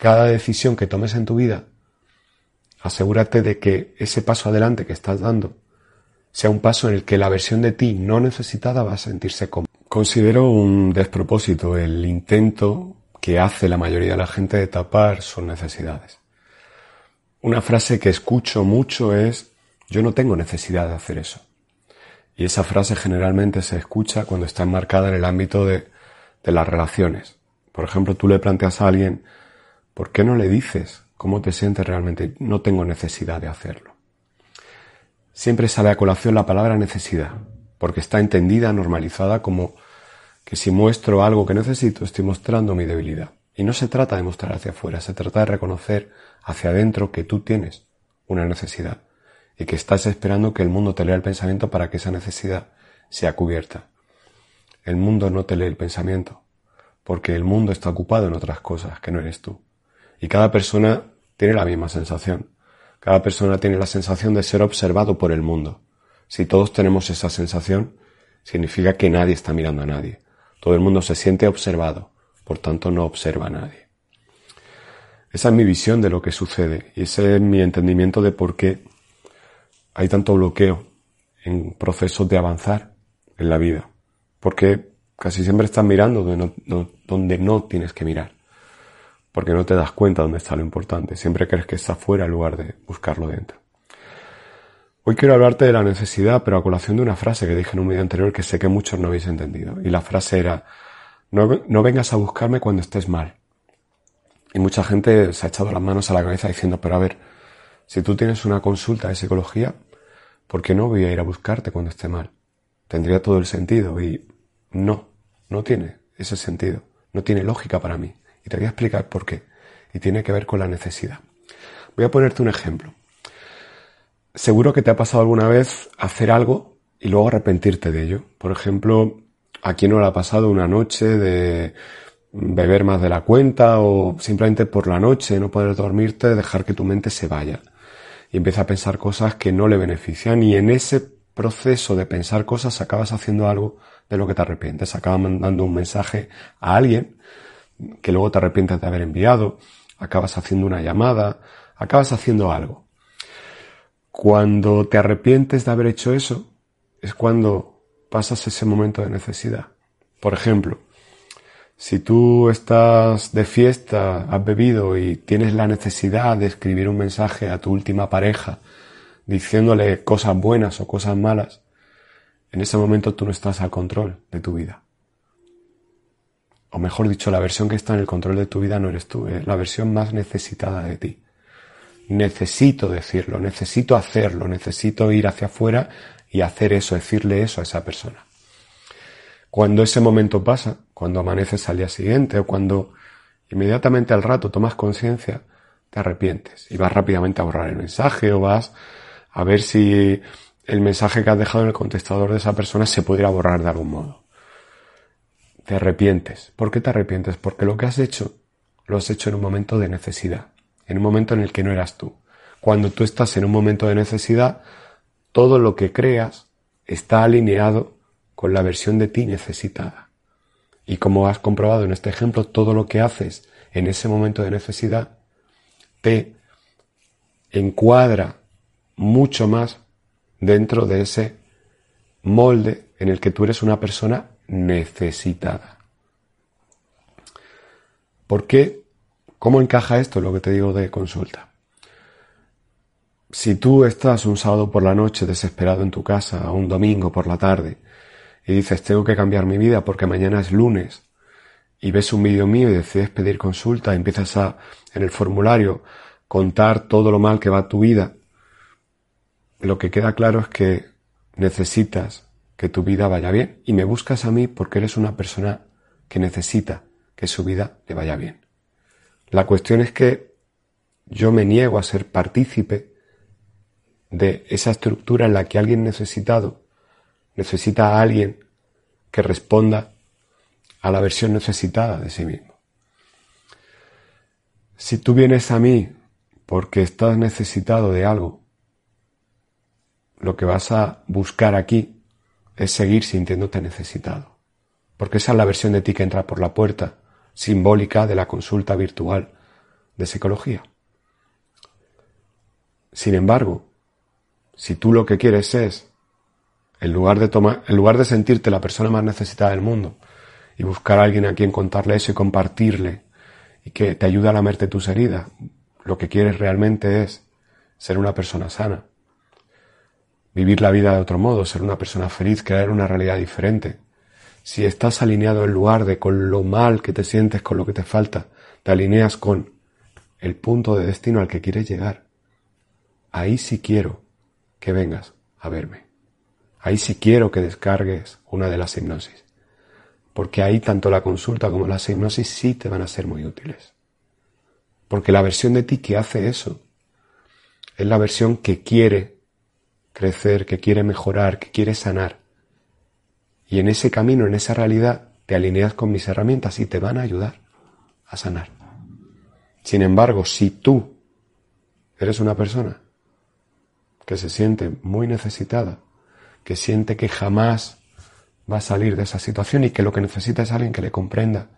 cada decisión que tomes en tu vida, asegúrate de que ese paso adelante que estás dando sea un paso en el que la versión de ti no necesitada va a sentirse cómoda. Considero un despropósito el intento que hace la mayoría de la gente de tapar sus necesidades. Una frase que escucho mucho es yo no tengo necesidad de hacer eso. Y esa frase generalmente se escucha cuando está enmarcada en el ámbito de, de las relaciones. Por ejemplo, tú le planteas a alguien, ¿por qué no le dices cómo te sientes realmente? No tengo necesidad de hacerlo. Siempre sale a colación la palabra necesidad, porque está entendida, normalizada como que si muestro algo que necesito, estoy mostrando mi debilidad. Y no se trata de mostrar hacia afuera, se trata de reconocer hacia adentro que tú tienes una necesidad y que estás esperando que el mundo te lea el pensamiento para que esa necesidad sea cubierta. El mundo no te lee el pensamiento, porque el mundo está ocupado en otras cosas que no eres tú. Y cada persona tiene la misma sensación. Cada persona tiene la sensación de ser observado por el mundo. Si todos tenemos esa sensación, significa que nadie está mirando a nadie. Todo el mundo se siente observado, por tanto no observa a nadie. Esa es mi visión de lo que sucede y ese es mi entendimiento de por qué hay tanto bloqueo en procesos de avanzar en la vida. Porque casi siempre estás mirando donde no, donde no tienes que mirar. Porque no te das cuenta dónde está lo importante. Siempre crees que está fuera en lugar de buscarlo dentro. Hoy quiero hablarte de la necesidad, pero a colación de una frase que dije en un video anterior que sé que muchos no habéis entendido. Y la frase era, no, no vengas a buscarme cuando estés mal. Y mucha gente se ha echado las manos a la cabeza diciendo, pero a ver, si tú tienes una consulta de psicología, ¿por qué no voy a ir a buscarte cuando esté mal? Tendría todo el sentido y no, no tiene ese sentido, no tiene lógica para mí. Y te voy a explicar por qué. Y tiene que ver con la necesidad. Voy a ponerte un ejemplo. Seguro que te ha pasado alguna vez hacer algo y luego arrepentirte de ello. Por ejemplo, ¿a quién no le ha pasado una noche de beber más de la cuenta o simplemente por la noche no poder dormirte, dejar que tu mente se vaya? y empieza a pensar cosas que no le benefician y en ese proceso de pensar cosas acabas haciendo algo de lo que te arrepientes, acabas mandando un mensaje a alguien que luego te arrepientes de haber enviado, acabas haciendo una llamada, acabas haciendo algo. Cuando te arrepientes de haber hecho eso, es cuando pasas ese momento de necesidad. Por ejemplo, si tú estás de fiesta, has bebido y tienes la necesidad de escribir un mensaje a tu última pareja diciéndole cosas buenas o cosas malas, en ese momento tú no estás al control de tu vida. O mejor dicho, la versión que está en el control de tu vida no eres tú, es la versión más necesitada de ti. Necesito decirlo, necesito hacerlo, necesito ir hacia afuera y hacer eso, decirle eso a esa persona. Cuando ese momento pasa, cuando amaneces al día siguiente o cuando inmediatamente al rato tomas conciencia, te arrepientes y vas rápidamente a borrar el mensaje o vas a ver si el mensaje que has dejado en el contestador de esa persona se pudiera borrar de algún modo. Te arrepientes. ¿Por qué te arrepientes? Porque lo que has hecho lo has hecho en un momento de necesidad, en un momento en el que no eras tú. Cuando tú estás en un momento de necesidad, todo lo que creas está alineado con la versión de ti necesitada. Y como has comprobado en este ejemplo, todo lo que haces en ese momento de necesidad te encuadra mucho más dentro de ese molde en el que tú eres una persona necesitada. ¿Por qué? ¿Cómo encaja esto lo que te digo de consulta? Si tú estás un sábado por la noche desesperado en tu casa, o un domingo por la tarde, y dices, tengo que cambiar mi vida porque mañana es lunes, y ves un vídeo mío y decides pedir consulta, empiezas a, en el formulario, contar todo lo mal que va tu vida, lo que queda claro es que necesitas que tu vida vaya bien y me buscas a mí porque eres una persona que necesita que su vida le vaya bien. La cuestión es que yo me niego a ser partícipe de esa estructura en la que alguien necesitado necesita a alguien que responda a la versión necesitada de sí mismo. Si tú vienes a mí porque estás necesitado de algo, lo que vas a buscar aquí es seguir sintiéndote necesitado. Porque esa es la versión de ti que entra por la puerta, simbólica de la consulta virtual, de psicología. Sin embargo, si tú lo que quieres es, en lugar de tomar, en lugar de sentirte la persona más necesitada del mundo y buscar a alguien a quien contarle eso y compartirle y que te ayude a lamerte tus heridas, lo que quieres realmente es ser una persona sana, vivir la vida de otro modo, ser una persona feliz, crear una realidad diferente. Si estás alineado en lugar de con lo mal que te sientes, con lo que te falta, te alineas con el punto de destino al que quieres llegar. Ahí sí quiero que vengas a verme. Ahí sí quiero que descargues una de las hipnosis. Porque ahí tanto la consulta como las hipnosis sí te van a ser muy útiles. Porque la versión de ti que hace eso es la versión que quiere crecer, que quiere mejorar, que quiere sanar. Y en ese camino, en esa realidad, te alineas con mis herramientas y te van a ayudar a sanar. Sin embargo, si tú eres una persona que se siente muy necesitada, que siente que jamás va a salir de esa situación y que lo que necesita es alguien que le comprenda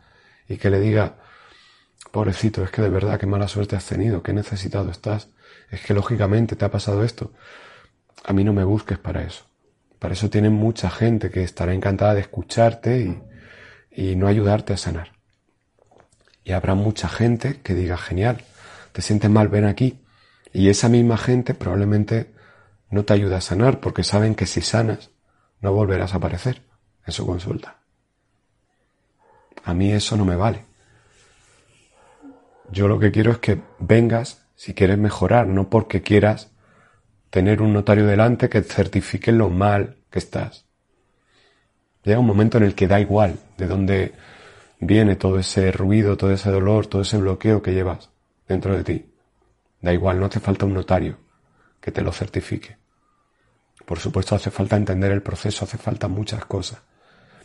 y que le diga, pobrecito, es que de verdad qué mala suerte has tenido, qué necesitado estás, es que lógicamente te ha pasado esto a mí no me busques para eso. Para eso tienen mucha gente que estará encantada de escucharte y, no ayudarte a sanar. Y habrá mucha gente que diga, genial, te sientes mal, ven aquí. Y esa misma gente probablemente no te ayuda a sanar porque saben que si sanas no volverás a aparecer en su consulta. A mí eso no me vale. Yo lo que quiero es que vengas si quieres mejorar, no porque quieras tener un notario delante que certifique lo mal que estás. Llega un momento en el que da igual de dónde viene todo ese ruido, todo ese dolor, todo ese bloqueo que llevas dentro de ti. Da igual, no hace falta un notario que te lo certifique. Por supuesto hace falta entender el proceso, hace falta muchas cosas,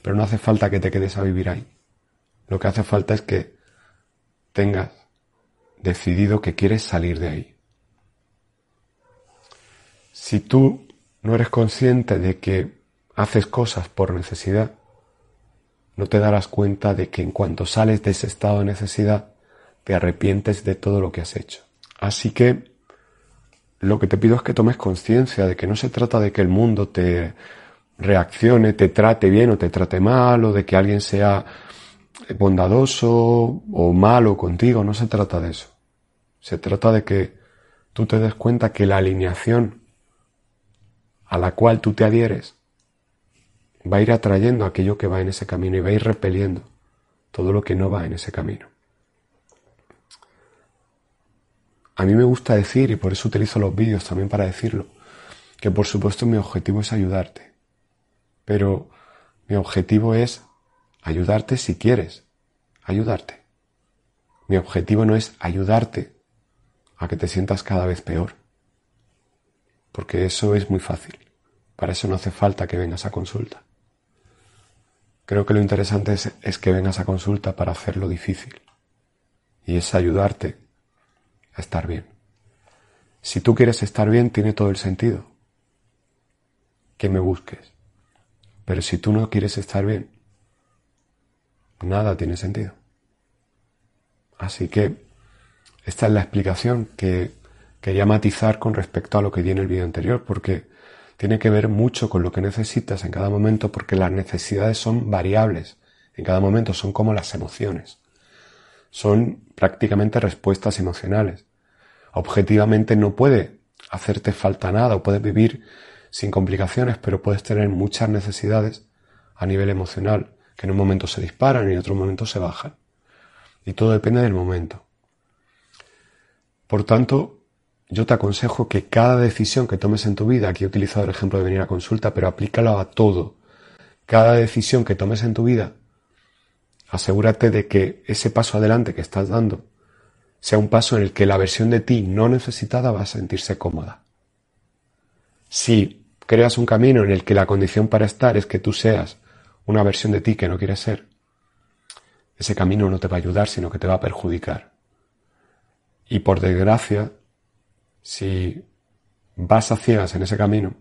pero no hace falta que te quedes a vivir ahí. Lo que hace falta es que tengas decidido que quieres salir de ahí. Si tú no eres consciente de que haces cosas por necesidad, no te darás cuenta de que en cuanto sales de ese estado de necesidad, te arrepientes de todo lo que has hecho. Así que lo que te pido es que tomes conciencia de que no se trata de que el mundo te reaccione, te trate bien o te trate mal, o de que alguien sea bondadoso o malo contigo, no se trata de eso. Se trata de que tú te des cuenta que la alineación a la cual tú te adhieres, va a ir atrayendo aquello que va en ese camino y va a ir repeliendo todo lo que no va en ese camino. A mí me gusta decir, y por eso utilizo los vídeos también para decirlo, que por supuesto mi objetivo es ayudarte. Pero mi objetivo es ayudarte si quieres, ayudarte. Mi objetivo no es ayudarte a que te sientas cada vez peor porque eso es muy fácil. Para eso no hace falta que vengas a consulta. Creo que lo interesante es, que vengas a consulta para hacerlo difícil. Y es ayudarte a estar bien. Si tú quieres estar bien, tiene todo el sentido que me busques. Pero si tú no quieres estar bien, nada tiene sentido. Así que esta es la explicación que quería matizar con respecto a lo que di en el vídeo anterior, porque tiene que ver mucho con lo que necesitas en cada momento, porque las necesidades son variables en cada momento, son como las emociones. Son prácticamente respuestas emocionales. Objetivamente no puede hacerte falta nada o puedes vivir sin complicaciones, pero puedes tener muchas necesidades a nivel emocional, que en un momento se disparan y en otro momento se bajan. Y todo depende del momento. Por tanto, yo te aconsejo que cada decisión que tomes en tu vida, aquí he utilizado el ejemplo de venir a consulta, pero aplícalo a todo. Cada decisión que tomes en tu vida, asegúrate de que ese paso adelante que estás dando sea un paso en el que la versión de ti no necesitada va a sentirse cómoda. Si creas un camino en el que la condición para estar es que tú seas una versión de ti que no quieres ser, ese camino no te va a ayudar, sino que te va a perjudicar. Y por desgracia, si vas a ciegas en ese camino,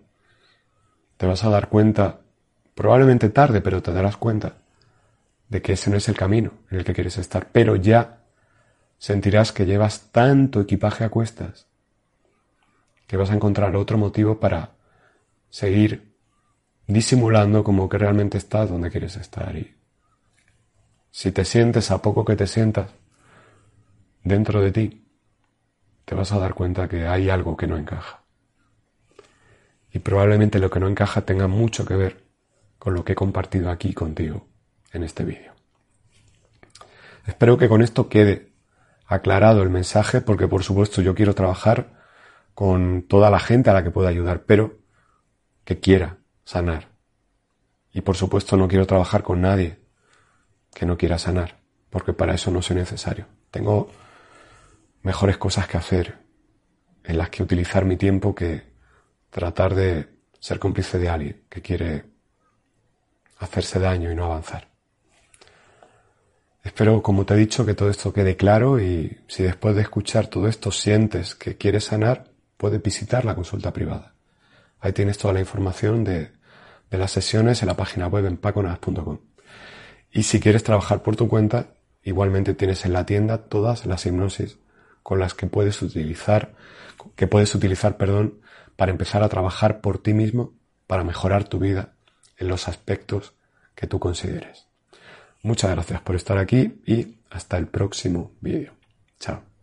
te vas a dar cuenta, probablemente tarde, pero te darás cuenta de que ese no es el camino en el que quieres estar. Pero ya sentirás que llevas tanto equipaje a cuestas que vas a encontrar otro motivo para seguir disimulando como que realmente estás donde quieres estar. Y si te sientes a poco que te sientas dentro de ti, te vas a dar cuenta que hay algo que no encaja. Y probablemente lo que no encaja tenga mucho que ver con lo que he compartido aquí contigo en este vídeo. Espero que con esto quede aclarado el mensaje porque por supuesto yo quiero trabajar con toda la gente a la que pueda ayudar, pero que quiera sanar. Y por supuesto no quiero trabajar con nadie que no quiera sanar, porque para eso no soy necesario. Tengo mejores cosas que hacer en las que utilizar mi tiempo que tratar de ser cómplice de alguien que quiere hacerse daño y no avanzar. Espero, como te he dicho, que todo esto quede claro y si después de escuchar todo esto sientes que quieres sanar, puedes visitar la consulta privada. Ahí tienes toda la información de, las sesiones en la página web en paconas.com. Y si quieres trabajar por tu cuenta, igualmente tienes en la tienda todas las hipnosis con las que puedes utilizar, que puedes utilizar, perdón, para empezar a trabajar por ti mismo, para mejorar tu vida en los aspectos que tú consideres. Muchas gracias por estar aquí y hasta el próximo vídeo. Chao.